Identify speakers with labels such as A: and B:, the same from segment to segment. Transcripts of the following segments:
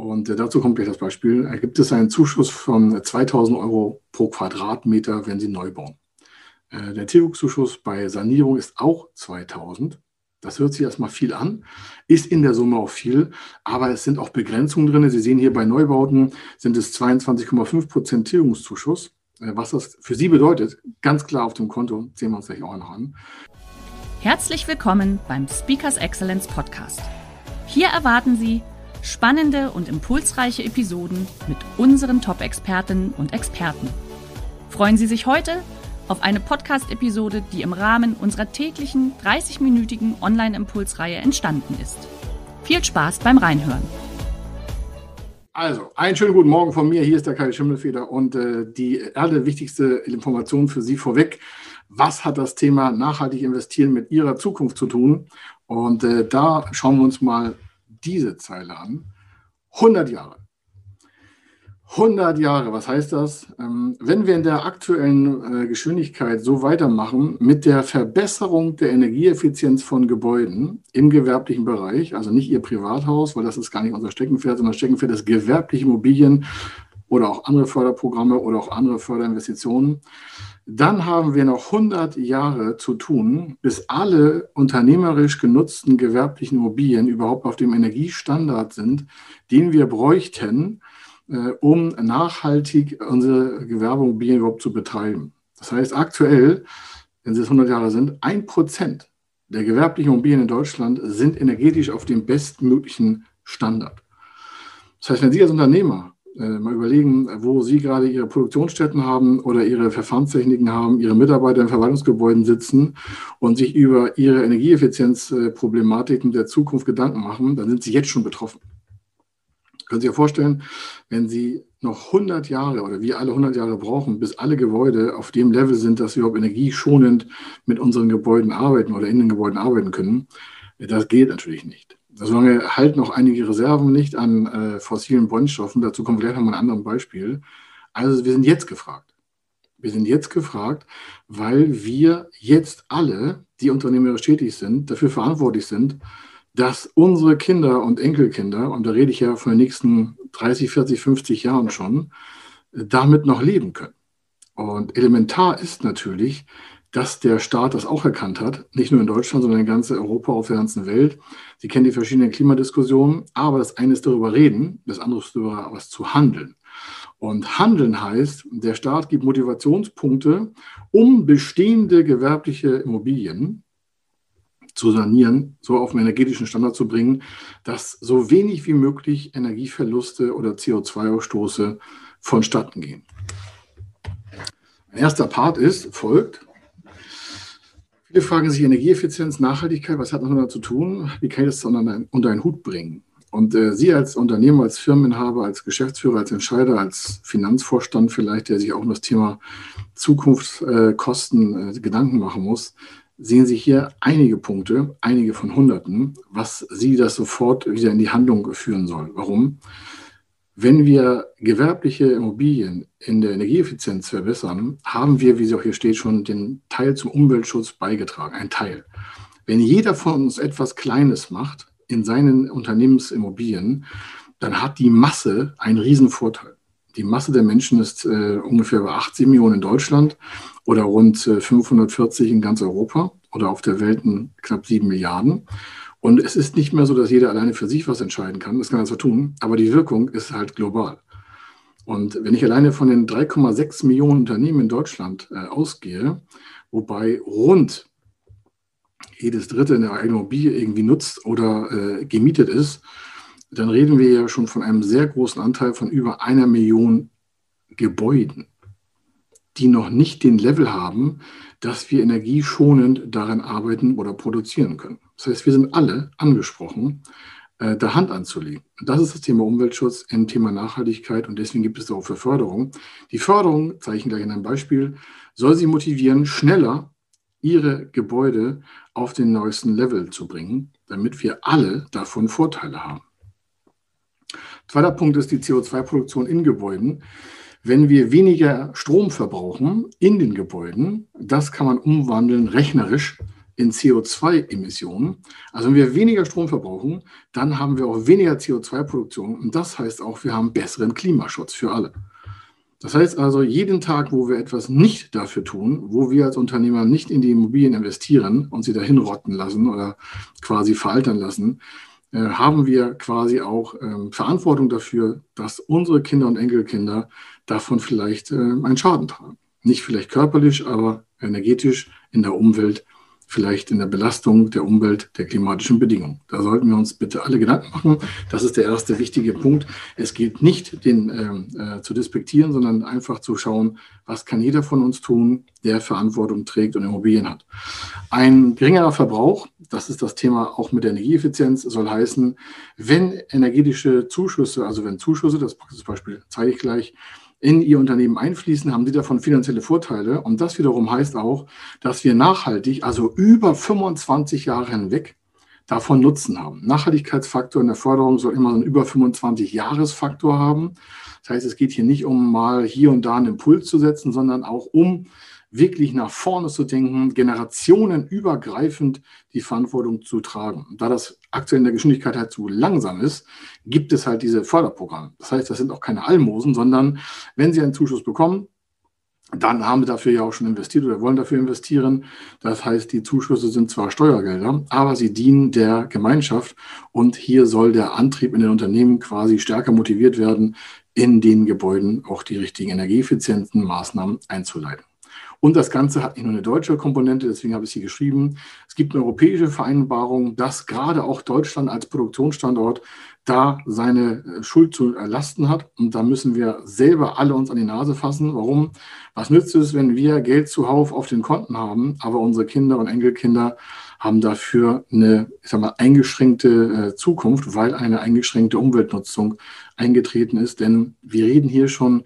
A: Und äh, dazu kommt gleich das Beispiel. Da gibt es einen Zuschuss von 2000 Euro pro Quadratmeter, wenn Sie neu bauen. Äh, der Tilgungszuschuss bei Sanierung ist auch 2000. Das hört sich erstmal viel an, ist in der Summe auch viel, aber es sind auch Begrenzungen drin. Sie sehen hier bei Neubauten sind es 22,5 Prozent Tilgungszuschuss. Äh, was das für Sie bedeutet, ganz klar auf dem Konto, sehen wir uns gleich auch noch an.
B: Herzlich willkommen beim Speakers Excellence Podcast. Hier erwarten Sie Spannende und impulsreiche Episoden mit unseren Top-Expertinnen und Experten. Freuen Sie sich heute auf eine Podcast-Episode, die im Rahmen unserer täglichen 30-minütigen Online-Impulsreihe entstanden ist. Viel Spaß beim Reinhören.
A: Also, einen schönen guten Morgen von mir. Hier ist der Kai Schimmelfeder und äh, die allerwichtigste Information für Sie vorweg. Was hat das Thema nachhaltig investieren mit Ihrer Zukunft zu tun? Und äh, da schauen wir uns mal diese Zeile an. 100 Jahre. 100 Jahre, was heißt das? Ähm, wenn wir in der aktuellen äh, Geschwindigkeit so weitermachen mit der Verbesserung der Energieeffizienz von Gebäuden im gewerblichen Bereich, also nicht Ihr Privathaus, weil das ist gar nicht unser Steckenpferd, sondern Steckenpferd ist gewerbliche Immobilien oder auch andere Förderprogramme oder auch andere Förderinvestitionen, dann haben wir noch 100 Jahre zu tun, bis alle unternehmerisch genutzten gewerblichen Immobilien überhaupt auf dem Energiestandard sind, den wir bräuchten, äh, um nachhaltig unsere Gewerbeimmobilien überhaupt zu betreiben. Das heißt, aktuell, wenn Sie es 100 Jahre sind, ein Prozent der gewerblichen Immobilien in Deutschland sind energetisch auf dem bestmöglichen Standard. Das heißt, wenn Sie als Unternehmer mal überlegen, wo Sie gerade Ihre Produktionsstätten haben oder Ihre Verfahrenstechniken haben, Ihre Mitarbeiter in Verwaltungsgebäuden sitzen und sich über Ihre Energieeffizienzproblematiken der Zukunft Gedanken machen, dann sind Sie jetzt schon betroffen. Können Sie sich vorstellen, wenn Sie noch 100 Jahre oder wir alle 100 Jahre brauchen, bis alle Gebäude auf dem Level sind, dass wir überhaupt energieschonend mit unseren Gebäuden arbeiten oder in den Gebäuden arbeiten können, das geht natürlich nicht. Solange halt noch einige Reserven nicht an äh, fossilen Brennstoffen. Dazu kommen wir gleich nochmal ein anderes Beispiel. Also wir sind jetzt gefragt. Wir sind jetzt gefragt, weil wir jetzt alle, die unternehmerisch tätig sind, dafür verantwortlich sind, dass unsere Kinder und Enkelkinder, und da rede ich ja von den nächsten 30, 40, 50 Jahren schon, damit noch leben können. Und elementar ist natürlich, dass der Staat das auch erkannt hat, nicht nur in Deutschland, sondern in ganz Europa, auf der ganzen Welt. Sie kennen die verschiedenen Klimadiskussionen, aber das eine ist darüber reden, das andere ist darüber was zu handeln. Und handeln heißt, der Staat gibt Motivationspunkte, um bestehende gewerbliche Immobilien zu sanieren, so auf einen energetischen Standard zu bringen, dass so wenig wie möglich Energieverluste oder CO2-Ausstoße vonstatten gehen. Ein erster Part ist, folgt, Viele fragen sich Energieeffizienz, Nachhaltigkeit, was hat das damit zu tun? Wie kann ich das unter, unter einen Hut bringen? Und äh, Sie als Unternehmer, als Firmeninhaber, als Geschäftsführer, als Entscheider, als Finanzvorstand vielleicht, der sich auch um das Thema Zukunftskosten äh, äh, Gedanken machen muss, sehen Sie hier einige Punkte, einige von Hunderten, was Sie das sofort wieder in die Handlung führen soll. Warum? Wenn wir gewerbliche Immobilien in der Energieeffizienz verbessern, haben wir, wie es auch hier steht, schon den Teil zum Umweltschutz beigetragen, ein Teil. Wenn jeder von uns etwas Kleines macht in seinen Unternehmensimmobilien, dann hat die Masse einen Riesenvorteil. Die Masse der Menschen ist äh, ungefähr bei 80 Millionen in Deutschland oder rund äh, 540 in ganz Europa oder auf der Welt knapp 7 Milliarden. Und es ist nicht mehr so, dass jeder alleine für sich was entscheiden kann. Das kann er zwar tun, aber die Wirkung ist halt global. Und wenn ich alleine von den 3,6 Millionen Unternehmen in Deutschland äh, ausgehe, wobei rund jedes dritte eine eigene Immobilie irgendwie nutzt oder äh, gemietet ist, dann reden wir ja schon von einem sehr großen Anteil von über einer Million Gebäuden, die noch nicht den Level haben, dass wir energieschonend daran arbeiten oder produzieren können. Das heißt, wir sind alle angesprochen, äh, der Hand anzulegen. Und das ist das Thema Umweltschutz im Thema Nachhaltigkeit und deswegen gibt es auch für Förderung. Die Förderung, zeige ich gleich in einem Beispiel, soll sie motivieren, schneller ihre Gebäude auf den neuesten Level zu bringen, damit wir alle davon Vorteile haben. Zweiter Punkt ist die CO2-Produktion in Gebäuden. Wenn wir weniger Strom verbrauchen in den Gebäuden, das kann man umwandeln rechnerisch in CO2-Emissionen. Also wenn wir weniger Strom verbrauchen, dann haben wir auch weniger CO2-Produktion und das heißt auch, wir haben besseren Klimaschutz für alle. Das heißt also, jeden Tag, wo wir etwas nicht dafür tun, wo wir als Unternehmer nicht in die Immobilien investieren und sie dahin rotten lassen oder quasi veraltern lassen, äh, haben wir quasi auch ähm, Verantwortung dafür, dass unsere Kinder und Enkelkinder davon vielleicht äh, einen Schaden tragen. Nicht vielleicht körperlich, aber energetisch in der Umwelt vielleicht in der Belastung der Umwelt, der klimatischen Bedingungen. Da sollten wir uns bitte alle Gedanken machen. Das ist der erste wichtige Punkt. Es geht nicht, den äh, äh, zu despektieren, sondern einfach zu schauen, was kann jeder von uns tun, der Verantwortung trägt und Immobilien hat. Ein geringerer Verbrauch, das ist das Thema auch mit der Energieeffizienz, soll heißen, wenn energetische Zuschüsse, also wenn Zuschüsse, das Beispiel zeige ich gleich, in ihr Unternehmen einfließen, haben sie davon finanzielle Vorteile. Und das wiederum heißt auch, dass wir nachhaltig, also über 25 Jahre hinweg, davon Nutzen haben. Nachhaltigkeitsfaktor in der Förderung soll immer so einen über 25 Jahresfaktor haben. Das heißt, es geht hier nicht um mal hier und da einen Impuls zu setzen, sondern auch um wirklich nach vorne zu denken, generationenübergreifend die Verantwortung zu tragen. Da das aktuell in der Geschwindigkeit halt zu langsam ist, gibt es halt diese Förderprogramme. Das heißt, das sind auch keine Almosen, sondern wenn Sie einen Zuschuss bekommen, dann haben wir dafür ja auch schon investiert oder wollen dafür investieren. Das heißt, die Zuschüsse sind zwar Steuergelder, aber sie dienen der Gemeinschaft und hier soll der Antrieb in den Unternehmen quasi stärker motiviert werden, in den Gebäuden auch die richtigen energieeffizienten Maßnahmen einzuleiten. Und das Ganze hat nicht nur eine deutsche Komponente, deswegen habe ich sie geschrieben. Es gibt eine europäische Vereinbarung, dass gerade auch Deutschland als Produktionsstandort da seine äh, Schuld zu erlasten hat. Und da müssen wir selber alle uns an die Nase fassen. Warum? Was nützt es, wenn wir Geld zuhauf auf den Konten haben, aber unsere Kinder und Enkelkinder haben dafür eine, ich sag mal, eingeschränkte äh, Zukunft, weil eine eingeschränkte Umweltnutzung eingetreten ist. Denn wir reden hier schon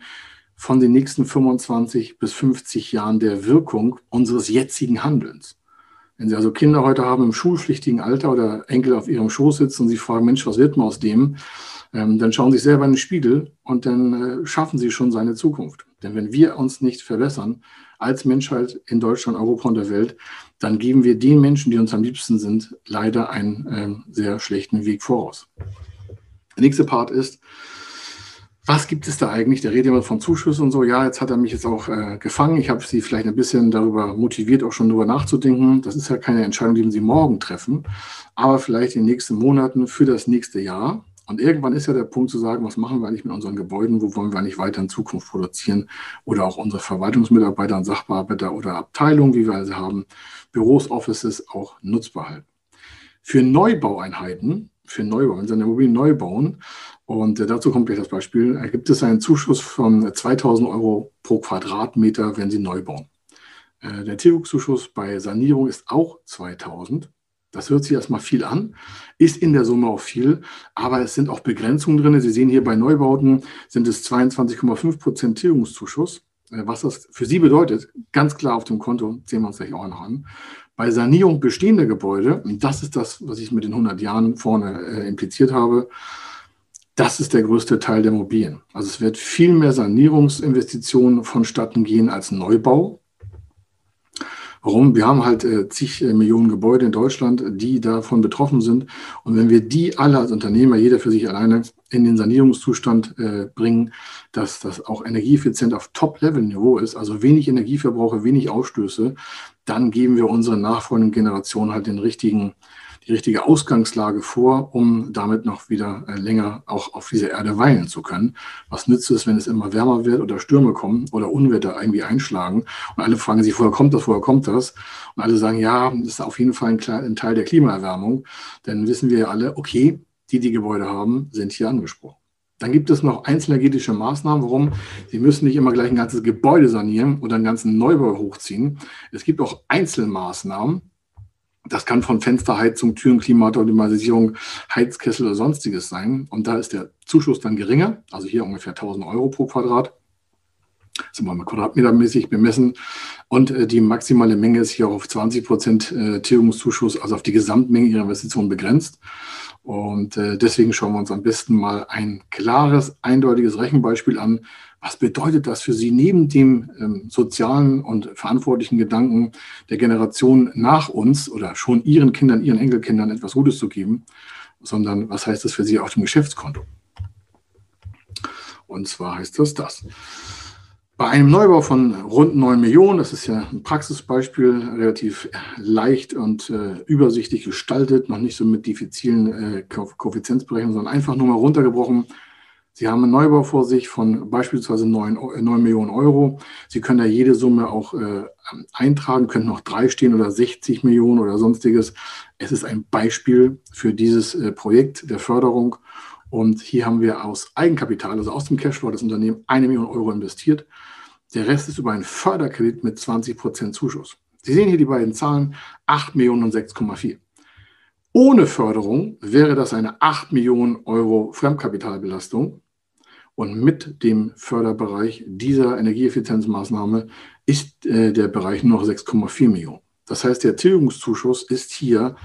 A: von den nächsten 25 bis 50 Jahren der Wirkung unseres jetzigen Handelns. Wenn Sie also Kinder heute haben im schulpflichtigen Alter oder Enkel auf ihrem Schoß sitzen und Sie fragen, Mensch, was wird man aus dem? Ähm, dann schauen Sie sich selber in den Spiegel und dann äh, schaffen Sie schon seine Zukunft. Denn wenn wir uns nicht verbessern als Menschheit in Deutschland, Europa und der Welt, dann geben wir den Menschen, die uns am liebsten sind, leider einen äh, sehr schlechten Weg voraus. Der nächste Part ist, was gibt es da eigentlich? Der redet immer von Zuschüssen und so. Ja, jetzt hat er mich jetzt auch äh, gefangen. Ich habe Sie vielleicht ein bisschen darüber motiviert, auch schon darüber nachzudenken. Das ist ja keine Entscheidung, die Sie morgen treffen, aber vielleicht in den nächsten Monaten für das nächste Jahr. Und irgendwann ist ja der Punkt zu sagen, was machen wir eigentlich mit unseren Gebäuden? Wo wollen wir eigentlich weiter in Zukunft produzieren? Oder auch unsere Verwaltungsmitarbeiter und Sachbearbeiter oder Abteilungen, wie wir sie haben, Büros, Offices auch nutzbar halten. Für Neubaueinheiten, für Neubau, wenn Sie eine Immobilie neu bauen, und äh, dazu kommt gleich das Beispiel. Da gibt es einen Zuschuss von 2000 Euro pro Quadratmeter, wenn Sie neu bauen. Äh, der Tilgungszuschuss bei Sanierung ist auch 2000. Das hört sich erstmal viel an, ist in der Summe auch viel, aber es sind auch Begrenzungen drin. Sie sehen hier bei Neubauten sind es 22,5 Prozent Tilgungszuschuss. Äh, was das für Sie bedeutet, ganz klar auf dem Konto, sehen wir uns gleich auch noch an. Bei Sanierung bestehender Gebäude, und das ist das, was ich mit den 100 Jahren vorne äh, impliziert habe, das ist der größte Teil der Immobilien. Also es wird viel mehr Sanierungsinvestitionen vonstatten gehen als Neubau. Warum? Wir haben halt äh, zig äh, Millionen Gebäude in Deutschland, die davon betroffen sind. Und wenn wir die alle als Unternehmer, jeder für sich alleine, in den Sanierungszustand äh, bringen, dass das auch energieeffizient auf Top-Level-Niveau ist, also wenig Energieverbrauche, wenig Ausstöße, dann geben wir unseren nachfolgenden Generationen halt den richtigen die richtige Ausgangslage vor, um damit noch wieder äh, länger auch auf dieser Erde weilen zu können. Was nützt es, wenn es immer wärmer wird oder Stürme kommen oder Unwetter irgendwie einschlagen und alle fragen sich, woher kommt das, woher kommt das? Und alle sagen, ja, das ist auf jeden Fall ein, Teil der Klimaerwärmung. Dann wissen wir ja alle, okay, die, die Gebäude haben, sind hier angesprochen. Dann gibt es noch einzelenergetische Maßnahmen. Warum? Sie müssen nicht immer gleich ein ganzes Gebäude sanieren oder einen ganzen Neubau hochziehen. Es gibt auch Einzelmaßnahmen, Das kann von Fensterheizung, Türen, Klimaautomatisierung, Heizkessel oder sonstiges sein. Und da ist der Zuschuss dann geringer, also hier ungefähr 1000 Euro pro Quadrat. Sind wir mal quadratmetermäßig bemessen. Und äh, die maximale Menge ist hier auf 20 Prozent äh, Tilgungszuschuss, also auf die Gesamtmenge Ihrer Investition begrenzt. Und äh, deswegen schauen wir uns am besten mal ein klares, eindeutiges Rechenbeispiel an. Was bedeutet das für Sie neben dem ähm, sozialen und verantwortlichen Gedanken der Generation nach uns oder schon Ihren Kindern, Ihren Enkelkindern etwas Gutes zu geben, sondern was heißt das für Sie auf dem Geschäftskonto? Und zwar heißt das das. Bei einem Neubau von rund 9 Millionen, das ist ja ein Praxisbeispiel, relativ leicht und äh, übersichtlich gestaltet, noch nicht so mit diffizilen äh, Koeffizienzberechnungen, sondern einfach nur mal runtergebrochen. Sie haben einen Neubau vor sich von beispielsweise 9, 9 Millionen Euro. Sie können da jede Summe auch äh, eintragen, können noch drei stehen oder 60 Millionen oder sonstiges. Es ist ein Beispiel für dieses äh, Projekt der Förderung. Und hier haben wir aus Eigenkapital, also aus dem Cashflow das Unternehmen, eine Million Euro investiert. Der Rest ist über einen Förderkredit mit 20 Prozent Zuschuss. Sie sehen hier die beiden Zahlen, 8 Millionen und 6,4. Ohne Förderung wäre das eine 8 Millionen Euro Fremdkapitalbelastung. Und mit dem Förderbereich dieser Energieeffizienzmaßnahme ist äh, der Bereich noch 6,4 Millionen. Das heißt, der Tilgungszuschuss ist hier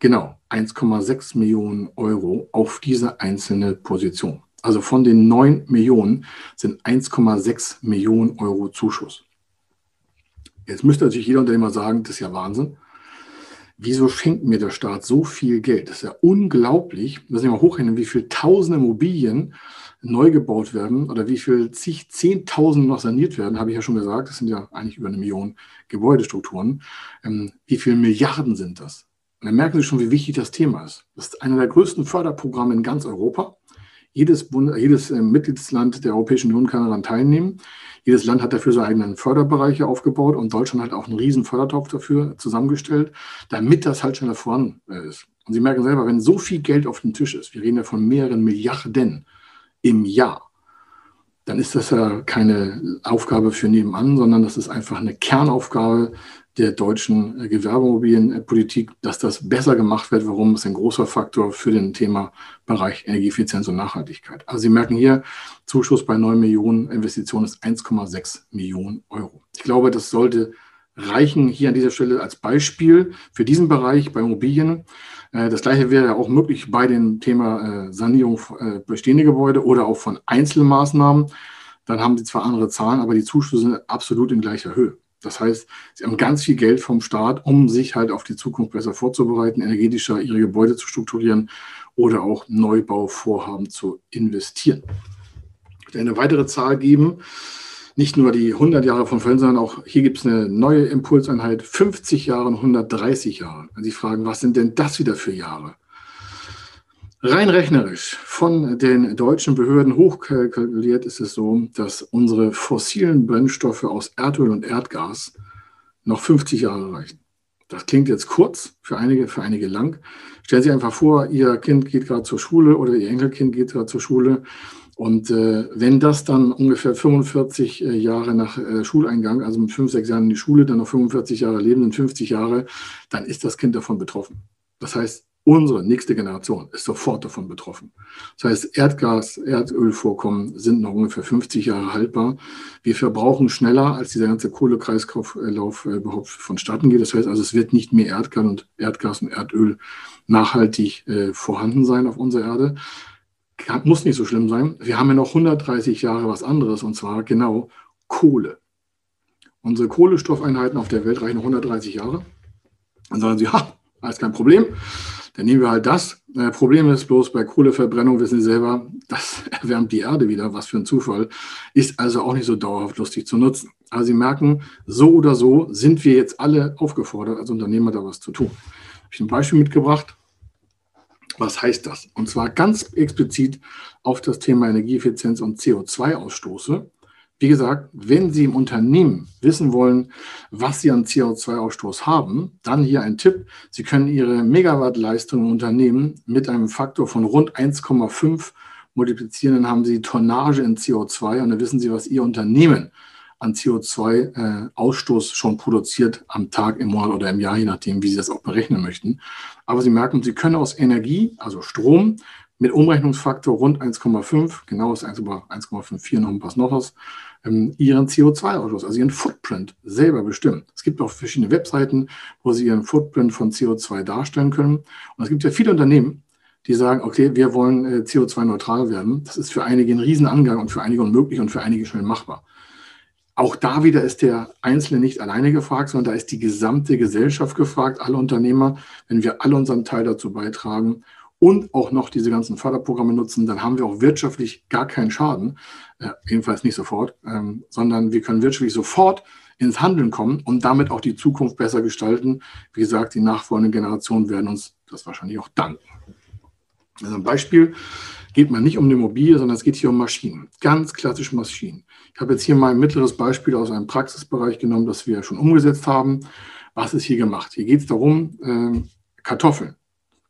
A: Genau, 1,6 Millionen Euro auf diese einzelne Position. Also von den 9 Millionen sind 1,6 Millionen Euro Zuschuss. Jetzt müsste natürlich jeder Unternehmer sagen, das ist ja Wahnsinn. Wieso schenkt mir der Staat so viel Geld? Das ist ja unglaublich. Wir müssen mal hochrechnen, wie viele tausende Immobilien neu gebaut werden oder wie viel zig, zehntausend noch saniert werden, habe ich ja schon gesagt. Das sind ja eigentlich über eine Million Gebäudestrukturen. Ähm, wie viele Milliarden sind das? Und dann merken Sie schon, wie wichtig das Thema ist. Das ist einer der größten Förderprogramme in ganz Europa. Jedes, Bund, jedes äh, Mitgliedsland der Europäischen Union kann daran teilnehmen. Jedes Land hat dafür seine eigenen Förderbereiche aufgebaut und Deutschland hat auch einen riesen Fördertopf dafür zusammengestellt, damit das halt schneller voran äh, ist. Und Sie merken selber, wenn so viel Geld auf dem Tisch ist, wir reden ja von mehreren Milliarden im Jahr, dann ist das ja keine Aufgabe für nebenan, sondern das ist einfach eine Kernaufgabe der deutschen äh, Gewerbemobilienpolitik, dass das besser gemacht wird. Warum ist ein großer Faktor für den Thema Bereich Energieeffizienz und Nachhaltigkeit. Also Sie merken hier, Zuschuss bei 9 Millionen Investitionen ist 1,6 Millionen Euro. Ich glaube, das sollte reichen hier an dieser Stelle als Beispiel für diesen Bereich bei Immobilien. Äh, das gleiche wäre auch möglich bei dem Thema äh, Sanierung bestehender Gebäude oder auch von Einzelmaßnahmen. Dann haben Sie zwar andere Zahlen, aber die Zuschüsse sind absolut in gleicher Höhe. Das heißt, sie haben ganz viel Geld vom Staat, um sich halt auf die Zukunft besser vorzubereiten, energetischer ihre Gebäude zu strukturieren oder auch Neubauvorhaben zu investieren. Ich eine weitere Zahl geben. Nicht nur die 100 Jahre von Fällen, sondern auch hier gibt es eine neue Impulseinheit, 50 Jahre und 130 Jahre. Wenn Sie fragen, was sind denn das wieder für Jahre? Rein rechnerisch von den deutschen Behörden hochkalkuliert ist es so, dass unsere fossilen Brennstoffe aus Erdöl und Erdgas noch 50 Jahre reichen. Das klingt jetzt kurz, für einige, für einige lang. Stellen Sie einfach vor, Ihr Kind geht gerade zur Schule oder Ihr Enkelkind geht gerade zur Schule. Und äh, wenn das dann ungefähr 45 äh, Jahre nach äh, Schuleingang, also mit fünf, sechs Jahren in die Schule, dann noch 45 Jahre leben, sind 50 Jahre, dann ist das Kind davon betroffen. Das heißt, Unsere nächste Generation ist sofort davon betroffen. Das heißt, Erdgas, Erdölvorkommen sind noch ungefähr 50 Jahre haltbar. Wir verbrauchen schneller, als dieser ganze Kohlekreislauf äh, überhaupt vonstatten geht. Das heißt also, es wird nicht mehr Erdgas und Erdgas und Erdöl nachhaltig äh, vorhanden sein auf unserer Erde. Muss nicht so schlimm sein. Wir haben ja noch 130 Jahre was anderes und zwar genau Kohle. Unsere Kohlestoffeinheiten auf der Welt reichen 130 Jahre. Dann sagen sie, ha, alles kein Problem. Dann nehmen wir halt das. Äh, Problem ist bloß bei Kohleverbrennung, wissen Sie selber, das erwärmt die Erde wieder, was für ein Zufall, ist also auch nicht so dauerhaft lustig zu nutzen. Aber Sie merken, so oder so sind wir jetzt alle aufgefordert, als Unternehmer da was zu tun. Habe ich ein Beispiel mitgebracht. Was heißt das? Und zwar ganz explizit auf das Thema Energieeffizienz und CO2-Ausstoße. Wie gesagt, wenn Sie im Unternehmen wissen wollen, was Sie an CO2-Ausstoß haben, dann hier ein Tipp. Sie können Ihre Megawattleistung im Unternehmen mit einem Faktor von rund 1,5 multiplizieren. Dann haben Sie Tonnage in CO2 und dann wissen Sie, was Ihr Unternehmen an CO2-Ausstoß äh, schon produziert am Tag, im Monat oder im Jahr, je nachdem, wie Sie das auch berechnen möchten. Aber Sie merken, Sie können aus Energie, also Strom, mit Umrechnungsfaktor rund 1,5, genau ist 1,54 noch ein paar noch was, ähm, ihren CO2-Ausstoß, also ihren Footprint selber bestimmen. Es gibt auch verschiedene Webseiten, wo Sie Ihren Footprint von CO2 darstellen können. Und es gibt ja viele Unternehmen, die sagen, okay, wir wollen äh, CO2-neutral werden. Das ist für einige ein Riesenangang und für einige unmöglich und für einige schnell machbar. Auch da wieder ist der Einzelne nicht alleine gefragt, sondern da ist die gesamte Gesellschaft gefragt, alle Unternehmer. Wenn wir alle unseren Teil dazu beitragen und auch noch diese ganzen Förderprogramme nutzen, dann haben wir auch wirtschaftlich gar keinen Schaden, äh, jedenfalls nicht sofort, ähm, sondern wir können wirtschaftlich sofort ins Handeln kommen und damit auch die Zukunft besser gestalten. Wie gesagt, die nachfolgenden Generationen werden uns das wahrscheinlich auch danken. Also ein Beispiel geht man nicht um eine Immobilie, sondern es geht hier um Maschinen, ganz klassische Maschinen. Ich habe jetzt hier mal ein mittleres Beispiel aus einem Praxisbereich genommen, das wir schon umgesetzt haben. Was ist hier gemacht? Hier geht es darum, äh, Kartoffeln.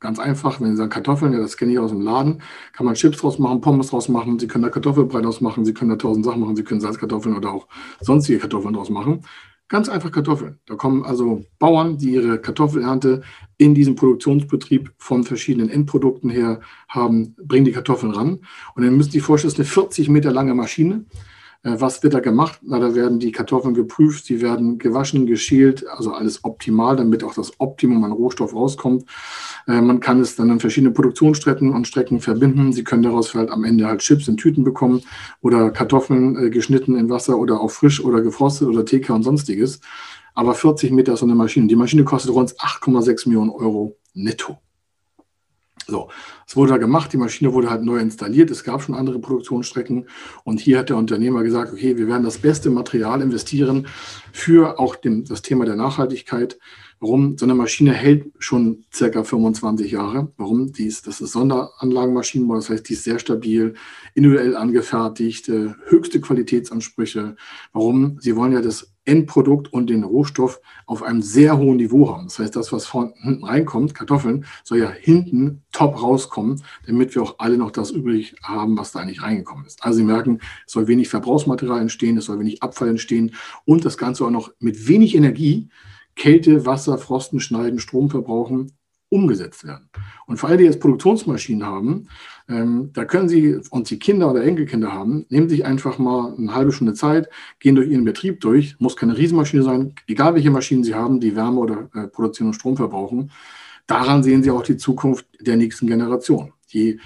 A: Ganz einfach, wenn Sie sagen Kartoffeln, ja, das kenne ich aus dem Laden, kann man Chips draus machen, Pommes draus machen, Sie können da Kartoffelbrei draus machen, Sie können da tausend Sachen machen, Sie können Salzkartoffeln oder auch sonstige Kartoffeln draus machen. Ganz einfach Kartoffeln. Da kommen also Bauern, die ihre Kartoffelernte in diesem Produktionsbetrieb von verschiedenen Endprodukten her haben, bringen die Kartoffeln ran. Und dann müssen Sie sich vorstellen, das ist eine 40 Meter lange Maschine. Äh, was wird da gemacht? Na, da werden die Kartoffeln geprüft, sie werden gewaschen, geschält, also alles optimal, damit auch das Optimum an Rohstoff rauskommt. Äh, man kann es dann an verschiedene Produktionsstrecken und Strecken verbinden. Sie können daraus halt am Ende halt Chips in Tüten bekommen oder Kartoffeln äh, geschnitten in Wasser oder auch frisch oder gefrostet oder TK und sonstiges. Aber 40 Meter ist so eine Maschine. Die Maschine kostet rund 8,6 Millionen Euro netto. So, es wurde da gemacht, die Maschine wurde halt neu installiert, es gab schon andere Produktionsstrecken und hier hat der Unternehmer gesagt, okay, wir werden das beste Material investieren für auch den, das Thema der Nachhaltigkeit. Warum? So eine Maschine hält schon circa 25 Jahre. Warum? Die ist, das ist Sonderanlagenmaschinenbau, das heißt, die ist sehr stabil, individuell angefertigt, höchste Qualitätsansprüche. Warum? Sie wollen ja das Endprodukt und den Rohstoff auf einem sehr hohen Niveau haben. Das heißt, das, was von hinten reinkommt, Kartoffeln, soll ja hinten top rauskommen, damit wir auch alle noch das übrig haben, was da eigentlich reingekommen ist. Also Sie merken, es soll wenig Verbrauchsmaterial entstehen, es soll wenig Abfall entstehen und das Ganze auch noch mit wenig Energie, Kälte, Wasser, Frosten, Schneiden, Strom verbrauchen, umgesetzt werden. Und für alle, die jetzt Produktionsmaschinen haben, ähm, da können Sie, und Sie Kinder oder Enkelkinder haben, nehmen sich einfach mal eine halbe Stunde Zeit, gehen durch Ihren Betrieb durch, muss keine Riesenmaschine sein, egal welche Maschinen Sie haben, die Wärme oder äh, Produktion und Strom verbrauchen. Daran sehen Sie auch die Zukunft der nächsten Generation. Je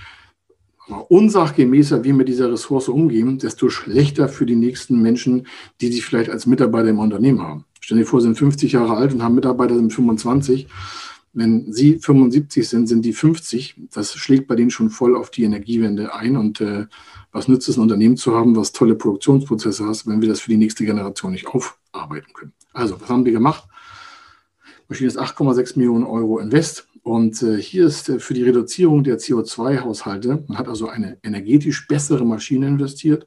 A: unsachgemäßer wir mit dieser Ressource umgehen, desto schlechter für die nächsten Menschen, die Sie vielleicht als Mitarbeiter im Unternehmen haben. Stellen Sie vor, Sie sind 50 Jahre alt und haben Mitarbeiter, sind 25 wenn Sie 75 sind, sind die 50. Das schlägt bei denen schon voll auf die Energiewende ein. Und äh, was nützt es, ein Unternehmen zu haben, was tolle Produktionsprozesse hat, wenn wir das für die nächste Generation nicht aufarbeiten können? Also, was haben wir gemacht? Maschine ist 8,6 Millionen Euro Invest. Und äh, hier ist äh, für die Reduzierung der CO2-Haushalte, man hat also eine energetisch bessere Maschine investiert.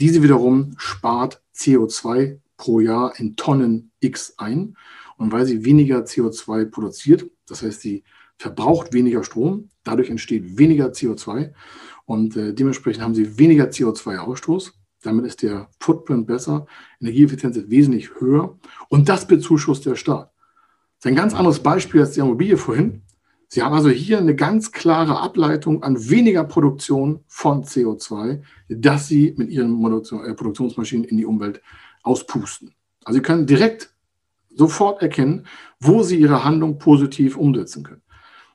A: Diese wiederum spart CO2 pro Jahr in Tonnen X ein. Und weil sie weniger CO2 produziert, das heißt, sie verbraucht weniger Strom, dadurch entsteht weniger CO2 und äh, dementsprechend haben sie weniger CO2-Ausstoß. Damit ist der Footprint besser, Energieeffizienz ist wesentlich höher und das bezuschusst der Staat. Das ist ein ganz anderes Beispiel als die Immobilie vorhin. Sie haben also hier eine ganz klare Ableitung an weniger Produktion von CO2, das Sie mit Ihren äh, Produktionsmaschinen in die Umwelt auspusten. Also Sie können direkt sofort erkennen, wo sie ihre Handlung positiv umsetzen können.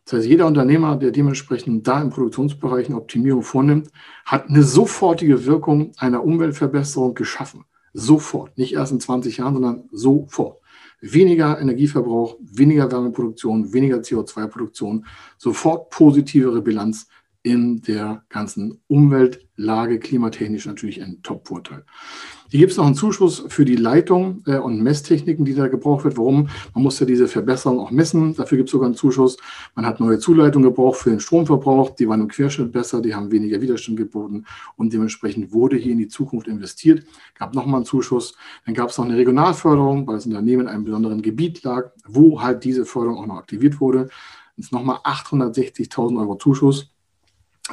A: Das heißt, jeder Unternehmer, der dementsprechend da im Produktionsbereich eine Optimierung vornimmt, hat eine sofortige Wirkung einer Umweltverbesserung geschaffen. Sofort. Nicht erst in 20 Jahren, sondern sofort. Weniger Energieverbrauch, weniger Wärmeproduktion, weniger CO2-Produktion, sofort positivere Bilanz in der ganzen Umweltlage, klimatechnisch natürlich ein Top-Vorteil. Hier gibt es noch einen Zuschuss für die Leitung äh, und Messtechniken, die da gebraucht wird. Warum? Man muss ja diese Verbesserung auch messen. Dafür gibt es sogar einen Zuschuss. Man hat neue Zuleitungen gebraucht für den Stromverbrauch. Die waren im Querschnitt besser, die haben weniger Widerstand geboten und dementsprechend wurde hier in die Zukunft investiert. Gab nochmal einen Zuschuss. Dann gab es noch eine Regionalförderung, weil das Unternehmen in einem besonderen Gebiet lag, wo halt diese Förderung auch noch aktiviert wurde. Jetzt nochmal 860.000 Euro Zuschuss.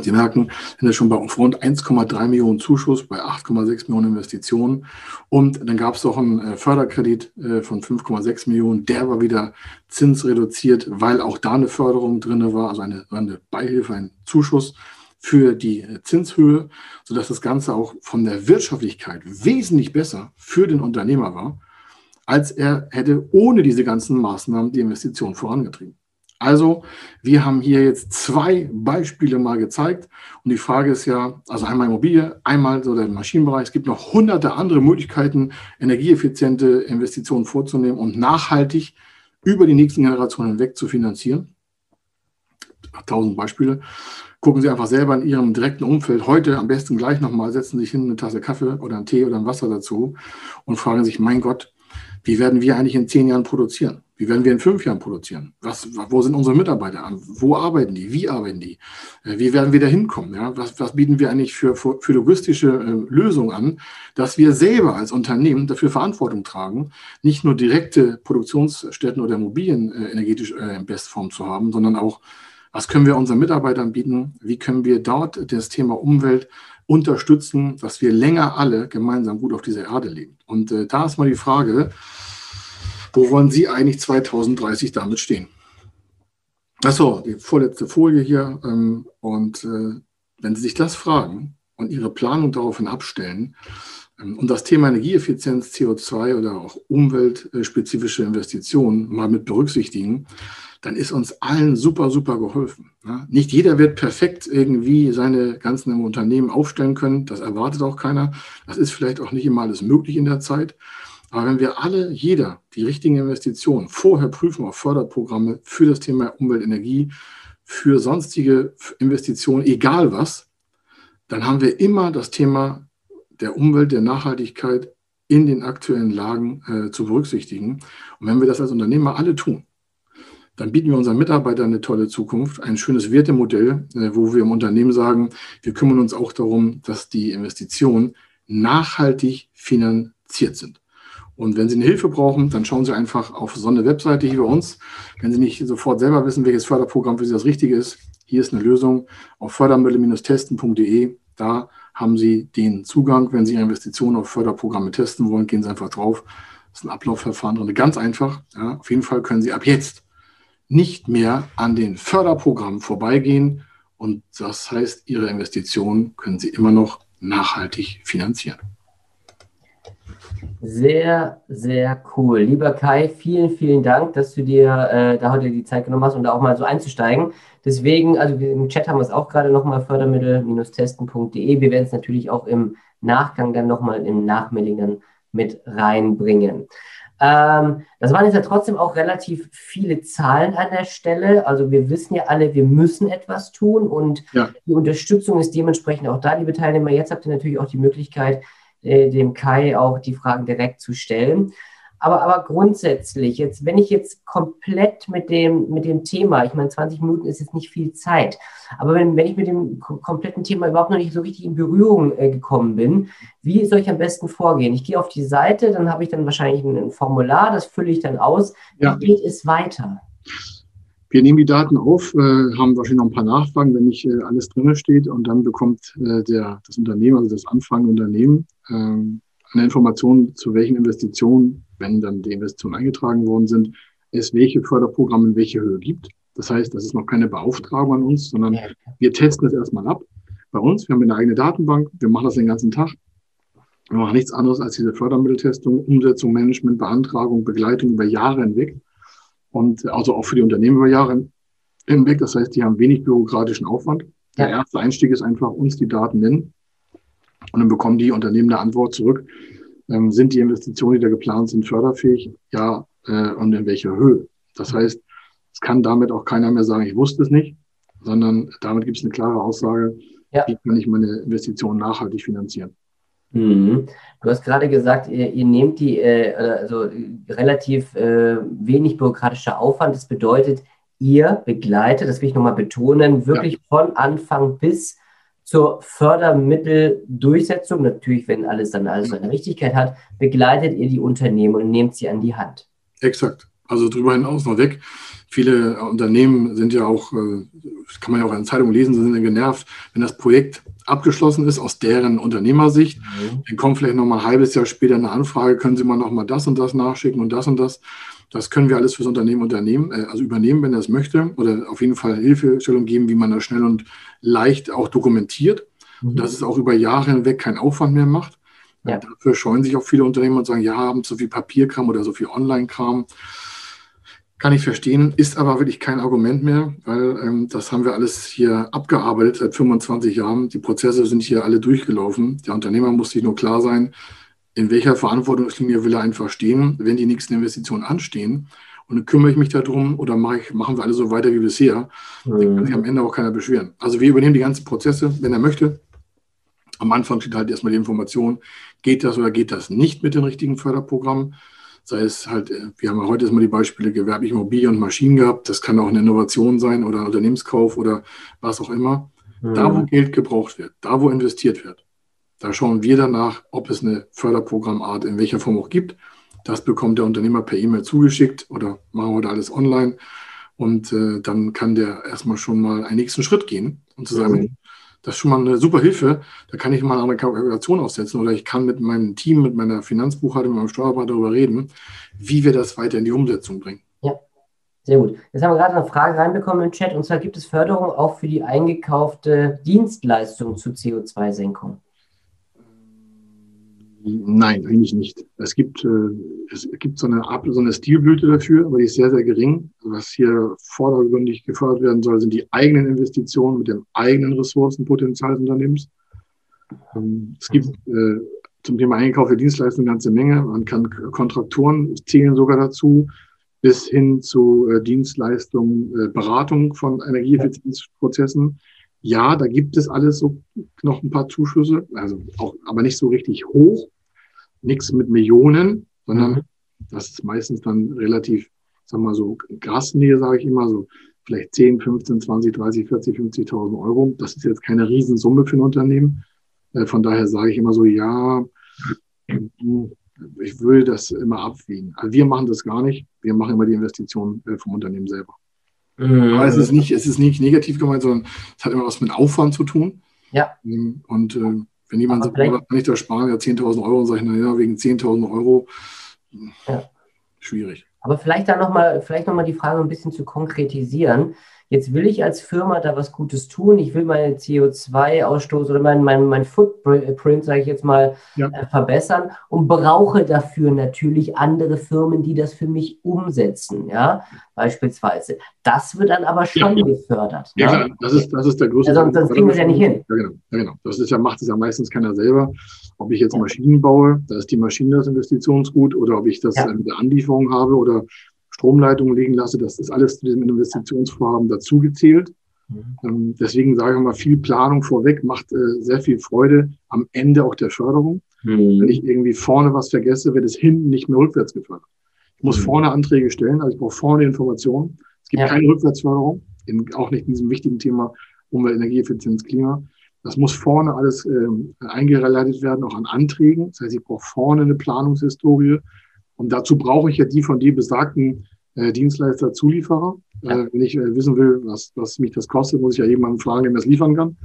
A: Sie merken, sind wir schon bei rund 1,3 Millionen Zuschuss, bei 8,6 Millionen Investitionen. Und dann gab es auch einen äh, Förderkredit äh, von 5,6 Millionen. Der war wieder zinsreduziert, weil auch da eine Förderung drin war, also eine, eine Beihilfe, ein Zuschuss für die äh, Zinshöhe, sodass das Ganze auch von der Wirtschaftlichkeit wesentlich besser für den Unternehmer war, als er hätte ohne diese ganzen Maßnahmen die Investition vorangetrieben. Also, wir haben hier jetzt zwei Beispiele mal gezeigt. Und die Frage ist ja, also einmal Immobilie, einmal so der Maschinenbereich. Es gibt noch hunderte andere Möglichkeiten, energieeffiziente Investitionen vorzunehmen und nachhaltig über die nächsten Generationen hinweg zu finanzieren. Tausend Beispiele. Gucken Sie einfach selber in Ihrem direkten Umfeld heute am besten gleich nochmal, setzen Sie sich hin, eine Tasse Kaffee oder einen Tee oder ein Wasser dazu und fragen sich, mein Gott, wie werden wir eigentlich in zehn Jahren produzieren? Wie werden wir in fünf Jahren produzieren? Was, wo sind unsere Mitarbeiter? Wo arbeiten die? Wie arbeiten die? Äh, wie werden wir da hinkommen? Ja? Was, was bieten wir eigentlich für, für, für logistische äh, Lösungen an, dass wir selber als Unternehmen dafür Verantwortung tragen, nicht nur direkte Produktionsstätten oder Immobilien äh, energetisch äh, in Bestform zu haben, sondern auch, was können wir unseren Mitarbeitern bieten? Wie können wir dort das Thema Umwelt unterstützen, dass wir länger alle gemeinsam gut auf dieser Erde leben? Und äh, da ist mal die Frage, wo wollen Sie eigentlich 2030 damit stehen? Achso, die vorletzte Folie hier. Ähm, und äh, wenn Sie sich das fragen und Ihre Planung daraufhin abstellen ähm, und das Thema Energieeffizienz, CO2 oder auch umweltspezifische Investitionen mal mit berücksichtigen, dann ist uns allen super, super geholfen. Nicht jeder wird perfekt irgendwie seine ganzen Unternehmen aufstellen können. Das erwartet auch keiner. Das ist vielleicht auch nicht immer alles möglich in der Zeit. Aber wenn wir alle, jeder, die richtigen Investitionen vorher prüfen auf Förderprogramme für das Thema Umwelt, Energie, für sonstige Investitionen, egal was, dann haben wir immer das Thema der Umwelt, der Nachhaltigkeit in den aktuellen Lagen äh, zu berücksichtigen. Und wenn wir das als Unternehmer alle tun, dann bieten wir unseren Mitarbeitern eine tolle Zukunft, ein schönes Wertemodell, äh, wo wir im Unternehmen sagen, wir kümmern uns auch darum, dass die Investitionen nachhaltig finanziert sind. Und wenn Sie eine Hilfe brauchen, dann schauen Sie einfach auf so eine Webseite hier bei uns. Wenn Sie nicht sofort selber wissen, welches Förderprogramm für Sie das Richtige ist, hier ist eine Lösung auf fördermittel-testen.de. Da haben Sie den Zugang. Wenn Sie Ihre Investitionen auf Förderprogramme testen wollen, gehen Sie einfach drauf. Das ist ein Ablaufverfahren drin. Ganz einfach. Ja, auf jeden Fall können Sie ab jetzt nicht mehr an den Förderprogrammen vorbeigehen. Und das heißt, Ihre Investitionen können Sie immer noch nachhaltig finanzieren.
C: Sehr, sehr cool. Lieber Kai, vielen, vielen Dank, dass du dir äh, da heute die Zeit genommen hast, um da auch mal so einzusteigen. Deswegen, also im Chat haben wir es auch gerade nochmal, fördermittel-testen.de. Wir werden es natürlich auch im Nachgang dann nochmal im Nachmailing dann mit reinbringen. Ähm, das waren jetzt ja trotzdem auch relativ viele Zahlen an der Stelle. Also wir wissen ja alle, wir müssen etwas tun und ja. die Unterstützung ist dementsprechend auch da, liebe Teilnehmer. Jetzt habt ihr natürlich auch die Möglichkeit, äh, dem Kai auch die Fragen direkt zu stellen. Aber, aber grundsätzlich, jetzt, wenn ich jetzt komplett mit dem, mit dem Thema, ich meine, 20 Minuten ist jetzt nicht viel Zeit, aber wenn, wenn ich mit dem kompletten Thema überhaupt noch nicht so richtig in Berührung äh, gekommen bin, wie soll ich am besten vorgehen? Ich gehe auf die Seite, dann habe ich dann wahrscheinlich ein, Formular, das fülle ich dann aus. Wie ja. geht es weiter?
A: Wir nehmen die Daten auf, äh, haben wahrscheinlich noch ein paar Nachfragen, wenn nicht äh, alles drin steht. Und dann bekommt äh, der, das Unternehmen, also das anfangende Unternehmen, ähm, eine Information, zu welchen Investitionen, wenn dann die Investitionen eingetragen worden sind, es welche Förderprogramme in welche Höhe gibt. Das heißt, das ist noch keine Beauftragung an uns, sondern wir testen das erstmal ab bei uns. Wir haben eine eigene Datenbank, wir machen das den ganzen Tag. Wir machen nichts anderes als diese Fördermitteltestung, Umsetzung, Management, Beantragung, Begleitung über Jahre hinweg und also auch für die Unternehmen über Jahre hinweg. Das heißt, die haben wenig bürokratischen Aufwand. Der erste Einstieg ist einfach uns die Daten nennen und dann bekommen die Unternehmen eine Antwort zurück. Ähm, sind die Investitionen, die da geplant sind, förderfähig? Ja, äh, und in welcher Höhe? Das heißt, es kann damit auch keiner mehr sagen, ich wusste es nicht, sondern damit gibt es eine klare Aussage, ja. wie kann ich meine Investitionen nachhaltig finanzieren.
C: Mhm. Du hast gerade gesagt, ihr, ihr nehmt die äh, also relativ äh, wenig bürokratischer Aufwand. Das bedeutet, ihr begleitet, das will ich nochmal betonen, wirklich ja. von Anfang bis zur Fördermitteldurchsetzung, natürlich, wenn alles dann alles seine Richtigkeit hat, begleitet ihr die Unternehmen und nehmt sie an die Hand.
A: Exakt. Also darüber hinaus noch weg. Viele Unternehmen sind ja auch, äh, kann man ja auch in der Zeitung lesen, sind ja genervt, wenn das Projekt abgeschlossen ist aus deren Unternehmersicht. Mhm. Dann kommt vielleicht noch mal ein halbes Jahr später eine Anfrage, können Sie mal noch mal das und das nachschicken und das und das. Das können wir alles fürs Unternehmen unternehmen, äh, also übernehmen, wenn er es möchte, oder auf jeden Fall Hilfestellung geben, wie man das schnell und leicht auch dokumentiert. Mhm. Dass es auch über Jahre hinweg keinen Aufwand mehr macht. Ja. Dafür scheuen sich auch viele Unternehmen und sagen, ja, haben zu viel Papierkram oder so viel Online-Kram. Kann ich verstehen, ist aber wirklich kein Argument mehr, weil ähm, das haben wir alles hier abgearbeitet seit 25 Jahren. Die Prozesse sind hier alle durchgelaufen. Der Unternehmer muss sich nur klar sein, in welcher Verantwortungslinie will er einfach stehen, wenn die nächsten Investitionen anstehen. Und dann kümmere ich mich darum oder mache ich, machen wir alle so weiter wie bisher. Mhm. Dann kann sich am Ende auch keiner beschweren. Also wir übernehmen die ganzen Prozesse, wenn er möchte. Am Anfang steht halt erstmal die Information, geht das oder geht das nicht mit den richtigen Förderprogrammen. Sei es halt, äh, wir haben ja heute erstmal die Beispiele gewerbliche Immobilien und Maschinen gehabt. Das kann auch eine Innovation sein oder ein Unternehmenskauf oder was auch immer. Mhm. Da, wo mhm. Geld gebraucht wird, da, wo investiert wird, da schauen wir danach, ob es eine Förderprogrammart in welcher Form auch gibt. Das bekommt der Unternehmer per E-Mail zugeschickt oder machen wir da alles online. Und äh, dann kann der erstmal schon mal einen nächsten Schritt gehen und zu sagen, mhm. Das ist schon mal eine super Hilfe. Da kann ich mal eine Kalkulation aufsetzen oder ich kann mit meinem Team, mit meiner Finanzbuchhaltung, mit meinem Steuerberater darüber reden, wie wir das weiter in die Umsetzung bringen.
C: Ja, sehr gut. Jetzt haben wir gerade eine Frage reinbekommen im Chat und zwar gibt es Förderung auch für die eingekaufte Dienstleistung zur CO2-Senkung?
A: Nein, eigentlich nicht. Es gibt, äh, es gibt so eine, so eine Stilblüte dafür, aber die ist sehr, sehr gering. Was hier vordergründig gefördert werden soll, sind die eigenen Investitionen mit dem eigenen Ressourcenpotenzial des Unternehmens. Ähm, es gibt äh, zum Thema Einkauf der Dienstleistungen eine ganze Menge. Man kann Kontraktoren zählen sogar dazu, bis hin zu äh, Dienstleistungen, Beratung von Energieeffizienzprozessen. Ja, da gibt es alles so noch ein paar Zuschüsse, also auch, aber nicht so richtig hoch nichts mit Millionen, sondern mhm. das ist meistens dann relativ, sagen wir mal so, Grasnähe, sage ich immer, so vielleicht 10, 15, 20, 30, 40, 50.000 Euro. Das ist jetzt keine Riesensumme für ein Unternehmen. Äh, von daher sage ich immer so, ja, ich will das immer abwägen. Also wir machen das gar nicht. Wir machen immer die Investition äh, vom Unternehmen selber. Mhm. Aber es ist, nicht, es ist nicht negativ gemeint, sondern es hat immer was mit Aufwand zu tun.
C: Ja.
A: Und äh, wenn jemand sagt, oh, kann ich da sparen, ja 10.000 Euro, und sage ich, naja, wegen 10.000 Euro, ja. schwierig.
C: Aber vielleicht da nochmal, vielleicht nochmal die Frage ein bisschen zu konkretisieren. Jetzt will ich als Firma da was Gutes tun. Ich will meinen CO2-Ausstoß oder meinen mein, mein Footprint, sage ich jetzt mal, ja. äh, verbessern und brauche dafür natürlich andere Firmen, die das für mich umsetzen. Ja, beispielsweise. Das wird dann aber schon ja. gefördert.
A: Ja, ne? klar. Das ist, das ist der größte.
C: Ja, sonst, sonst kriegen wir es ja nicht hin.
A: Ja, genau. Ja, genau. Das ist ja, macht es ja meistens keiner selber. Ob ich jetzt Maschinen baue, da ist die Maschine das Investitionsgut, oder ob ich das ja. mit der Anlieferung habe oder Stromleitungen legen lasse, das ist alles zu diesem Investitionsvorhaben dazugezählt. Mhm. Ähm, deswegen sage ich mal, viel Planung vorweg macht äh, sehr viel Freude am Ende auch der Förderung. Mhm. Wenn ich irgendwie vorne was vergesse, wird es hinten nicht mehr rückwärts gefördert. Ich muss mhm. vorne Anträge stellen, also ich brauche vorne Informationen. Es gibt ja. keine Rückwärtsförderung, in, auch nicht in diesem wichtigen Thema Umwelt, Energieeffizienz, Klima. Das muss vorne alles ähm, eingeleitet werden, auch an Anträgen. Das heißt, ich brauche vorne eine Planungshistorie. Und dazu brauche ich ja die von dir besagten äh, Dienstleister, Zulieferer. Ja. Äh, wenn ich äh, wissen will, was, was mich das kostet, muss ich ja jemanden fragen, der mir das liefern kann.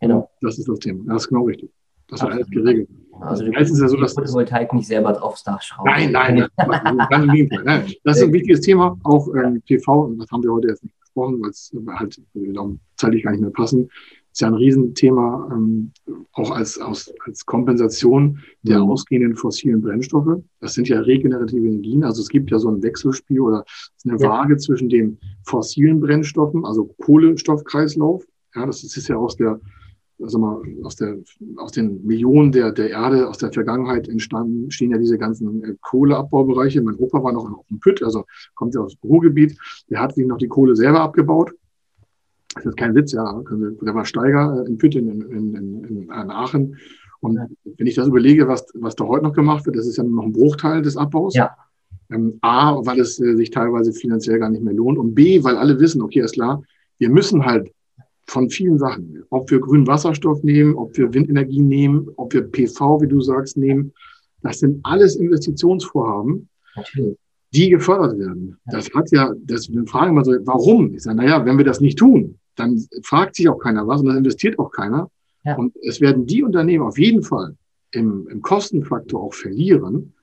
A: Genau. Das ist das Thema. Das ist genau richtig. Das wird alles geregelt.
C: Also du kannst ja so, dass Photovoltaik nicht selber aufs Dach schrauben.
A: Nein, nein, im Gegenteil. Das ist ein wichtiges Thema, auch ähm, PV, und das haben wir heute jetzt nicht besprochen, weil es halt zeitlich gar nicht mehr passen ist ja ein Riesenthema, ähm, auch als, als, als Kompensation der mhm. ausgehenden fossilen Brennstoffe. Das sind ja regenerative Energien. Also es gibt ja so ein Wechselspiel oder eine ja. Waage zwischen den fossilen Brennstoffen, also Kohlenstoffkreislauf. Ja, das ist ja aus der, also mal, aus der, aus den Millionen der, der Erde, aus der Vergangenheit entstanden, stehen ja diese ganzen äh, Kohleabbaubereiche. Mein Opa war noch auf dem Pütt, also kommt ja aus dem Ruhrgebiet. Der hat sich noch die Kohle selber abgebaut das ist kein Witz, ja. Der war Steiger in Pütt in, in, in, Aachen. Und wenn ich das überlege, was, was da heute noch gemacht wird, das ist ja noch ein Bruchteil des Abbaus.
C: Ja.
A: Ähm, A, weil es äh, sich teilweise finanziell gar nicht mehr lohnt. Und B, weil alle wissen, okay, ist klar, wir müssen halt von vielen Sachen, ob wir grünen Wasserstoff nehmen, ob wir Windenergie nehmen, ob wir PV, wie du sagst, nehmen, das sind alles Investitionsvorhaben. Natürlich. die gefördert werden. Das hat ja, das, wir fragen immer so, warum? Ich sage, naja, wenn wir das nicht tun, dann fragt sich auch keiner was und dann investiert auch keiner. Ja. Und es werden die Unternehmen auf jeden Fall im, im Kostenfaktor auch verlieren,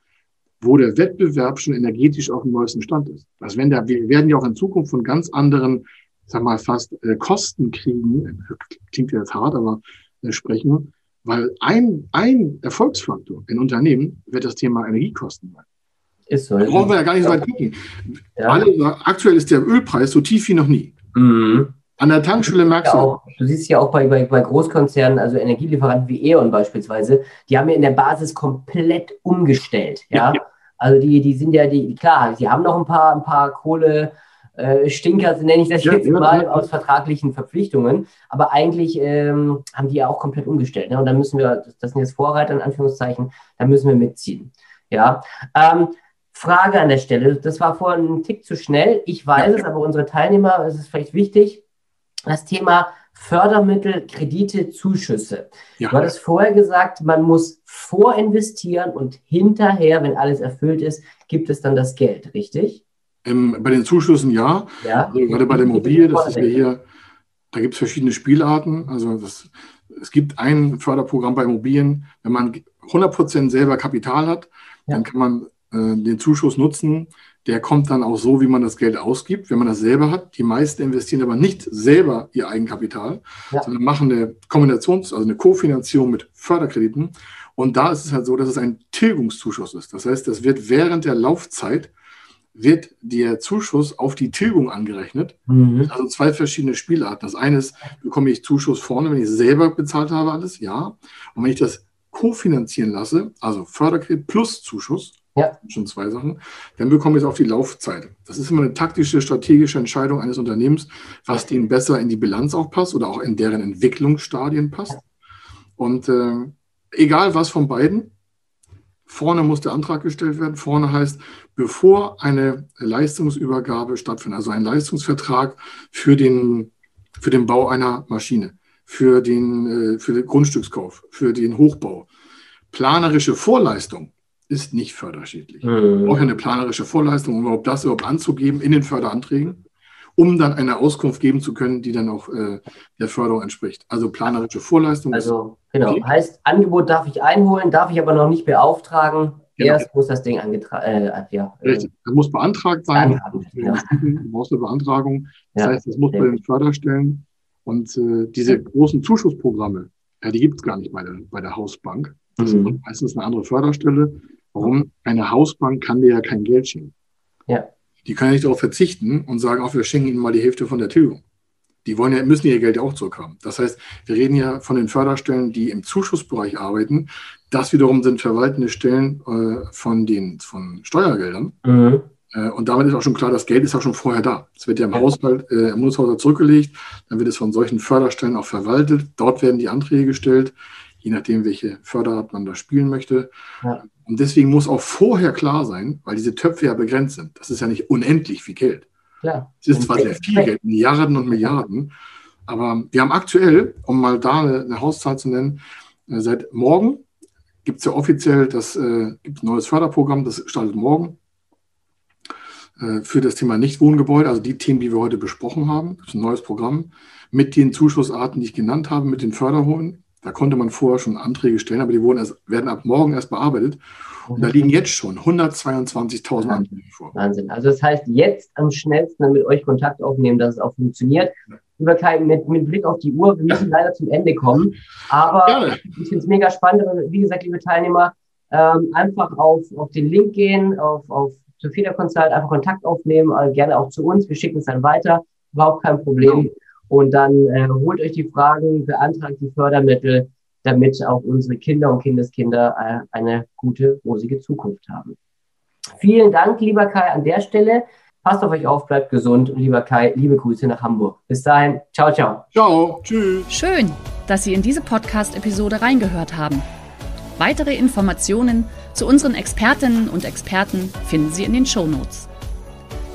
A: wo der Wettbewerb schon energetisch auf dem neuesten Stand ist. Also wenn da, wir werden ja auch in Zukunft von ganz anderen, sag mal, fast äh, Kosten kriegen, klingt jetzt hart, aber äh, sprechen, weil ein, ein Erfolgsfaktor in Unternehmen wird das Thema Energiekosten sein. Ist so. Da brauchen wir ja gar nicht so weit gucken. Ja. Alle, aktuell ist der Ölpreis so tief wie noch nie. Mhm. An der Tankstelle merkst
C: du. Auch, du siehst ja auch bei, bei, bei Großkonzernen, also Energielieferanten wie E.ON beispielsweise, die haben ja in der Basis komplett umgestellt. Ja. ja. Also die, die sind ja, die, klar, sie haben noch ein paar, ein paar Kohle. Äh, Stinker, nenne ich das ja, jetzt ja, mal, ja. aus vertraglichen Verpflichtungen. Aber eigentlich ähm, haben die ja auch komplett umgestellt. Ne? Und da müssen wir, das sind jetzt Vorreiter in Anführungszeichen, da müssen wir mitziehen. Ja. Ähm, Frage an der Stelle, das war vorhin ein Tick zu schnell. Ich weiß es, aber unsere Teilnehmer, es ist vielleicht wichtig, das Thema Fördermittel, Kredite, Zuschüsse. Ja. Du hattest vorher gesagt, man muss vorinvestieren und hinterher, wenn alles erfüllt ist, gibt es dann das Geld, richtig?
A: Ähm, bei den Zuschüssen ja. ja. Also gerade bei der Immobilie, das ist ja hier, da gibt es verschiedene Spielarten. Also das, es gibt ein Förderprogramm bei Immobilien, wenn man 100% selber Kapital hat, ja. dann kann man äh, den Zuschuss nutzen der kommt dann auch so, wie man das Geld ausgibt, wenn man das selber hat. Die meisten investieren aber nicht selber ihr Eigenkapital, ja. sondern machen eine Kombinations-, also eine Kofinanzierung mit Förderkrediten. Und da ist es halt so, dass es ein Tilgungszuschuss ist. Das heißt, das wird während der Laufzeit wird der Zuschuss auf die Tilgung angerechnet. Mhm. Also zwei verschiedene Spielarten. Das eine ist, bekomme ich Zuschuss vorne, wenn ich selber bezahlt habe, alles, ja. Und wenn ich das kofinanzieren lasse, also Förderkredit plus Zuschuss, ja. Schon zwei Sachen. Dann bekommen wir es auf die Laufzeit. Das ist immer eine taktische, strategische Entscheidung eines Unternehmens, was denen besser in die Bilanz auch passt oder auch in deren Entwicklungsstadien passt. Und äh, egal was von beiden, vorne muss der Antrag gestellt werden. Vorne heißt, bevor eine Leistungsübergabe stattfindet, also ein Leistungsvertrag für den, für den Bau einer Maschine, für den, äh, für den Grundstückskauf, für den Hochbau. Planerische Vorleistung ist nicht förderschädlich. Mhm. Auch eine planerische Vorleistung, um überhaupt das überhaupt anzugeben in den Förderanträgen, um dann eine Auskunft geben zu können, die dann auch äh, der Förderung entspricht. Also planerische Vorleistung.
C: Also genau, okay. heißt Angebot darf ich einholen, darf ich aber noch nicht beauftragen. Genau. Erst muss das Ding angetragen äh, ja,
A: äh, Richtig. Das muss beantragt sein. Ja. Du brauchst eine Beantragung. Das ja. heißt, das muss bei den Förderstellen. Und äh, diese großen Zuschussprogramme, ja, die gibt es gar nicht bei der, bei der Hausbank. Das mhm. ist meistens eine andere Förderstelle. Warum? Eine Hausbank kann dir ja kein Geld schenken. Ja. Die können ja nicht darauf verzichten und sagen, auch wir schenken ihnen mal die Hälfte von der Tilgung. Die wollen ja, müssen ihr Geld ja auch zurückhaben. Das heißt, wir reden ja von den Förderstellen, die im Zuschussbereich arbeiten. Das wiederum sind verwaltende Stellen äh, von den von Steuergeldern. Mhm. Äh, und damit ist auch schon klar, das Geld ist auch schon vorher da. Es wird ja im Haushalt, äh, im Bundeshaushalt zurückgelegt, dann wird es von solchen Förderstellen auch verwaltet. Dort werden die Anträge gestellt je nachdem, welche Förderart man da spielen möchte. Ja. Und deswegen muss auch vorher klar sein, weil diese Töpfe ja begrenzt sind. Das ist ja nicht unendlich viel Geld. Es ist zwar sehr viel Geld, Milliarden und Milliarden, aber wir haben aktuell, um mal da eine, eine Hauszahl zu nennen, äh, seit morgen gibt es ja offiziell das äh, gibt ein neues Förderprogramm, das startet morgen äh, für das Thema Nichtwohngebäude, also die Themen, die wir heute besprochen haben. Das ist ein neues Programm mit den Zuschussarten, die ich genannt habe, mit den Förderhohen, da konnte man vorher schon Anträge stellen, aber die wurden erst, werden ab morgen erst bearbeitet. Und da liegen jetzt schon 122.000 Anträge vor.
C: Wahnsinn. Also das heißt, jetzt am schnellsten mit euch Kontakt aufnehmen, dass es auch funktioniert. Lieber Kai, mit, mit Blick auf die Uhr, wir müssen leider zum Ende kommen. Aber Gerne. ich finde es mega spannend. Wie gesagt, liebe Teilnehmer, ähm, einfach auf, auf den Link gehen, auf, auf Sophia Consult, einfach Kontakt aufnehmen, äh, gerne auch zu uns. Wir schicken es dann weiter. Überhaupt kein Problem. Ja. Und dann äh, holt euch die Fragen, beantragt die Fördermittel, damit auch unsere Kinder und Kindeskinder äh, eine gute, rosige Zukunft haben. Vielen Dank, lieber Kai, an der Stelle. Passt auf euch auf, bleibt gesund und lieber Kai, liebe Grüße nach Hamburg. Bis dahin, ciao, ciao.
A: Ciao, tschüss.
B: Schön, dass Sie in diese Podcast-Episode reingehört haben. Weitere Informationen zu unseren Expertinnen und Experten finden Sie in den Show Notes.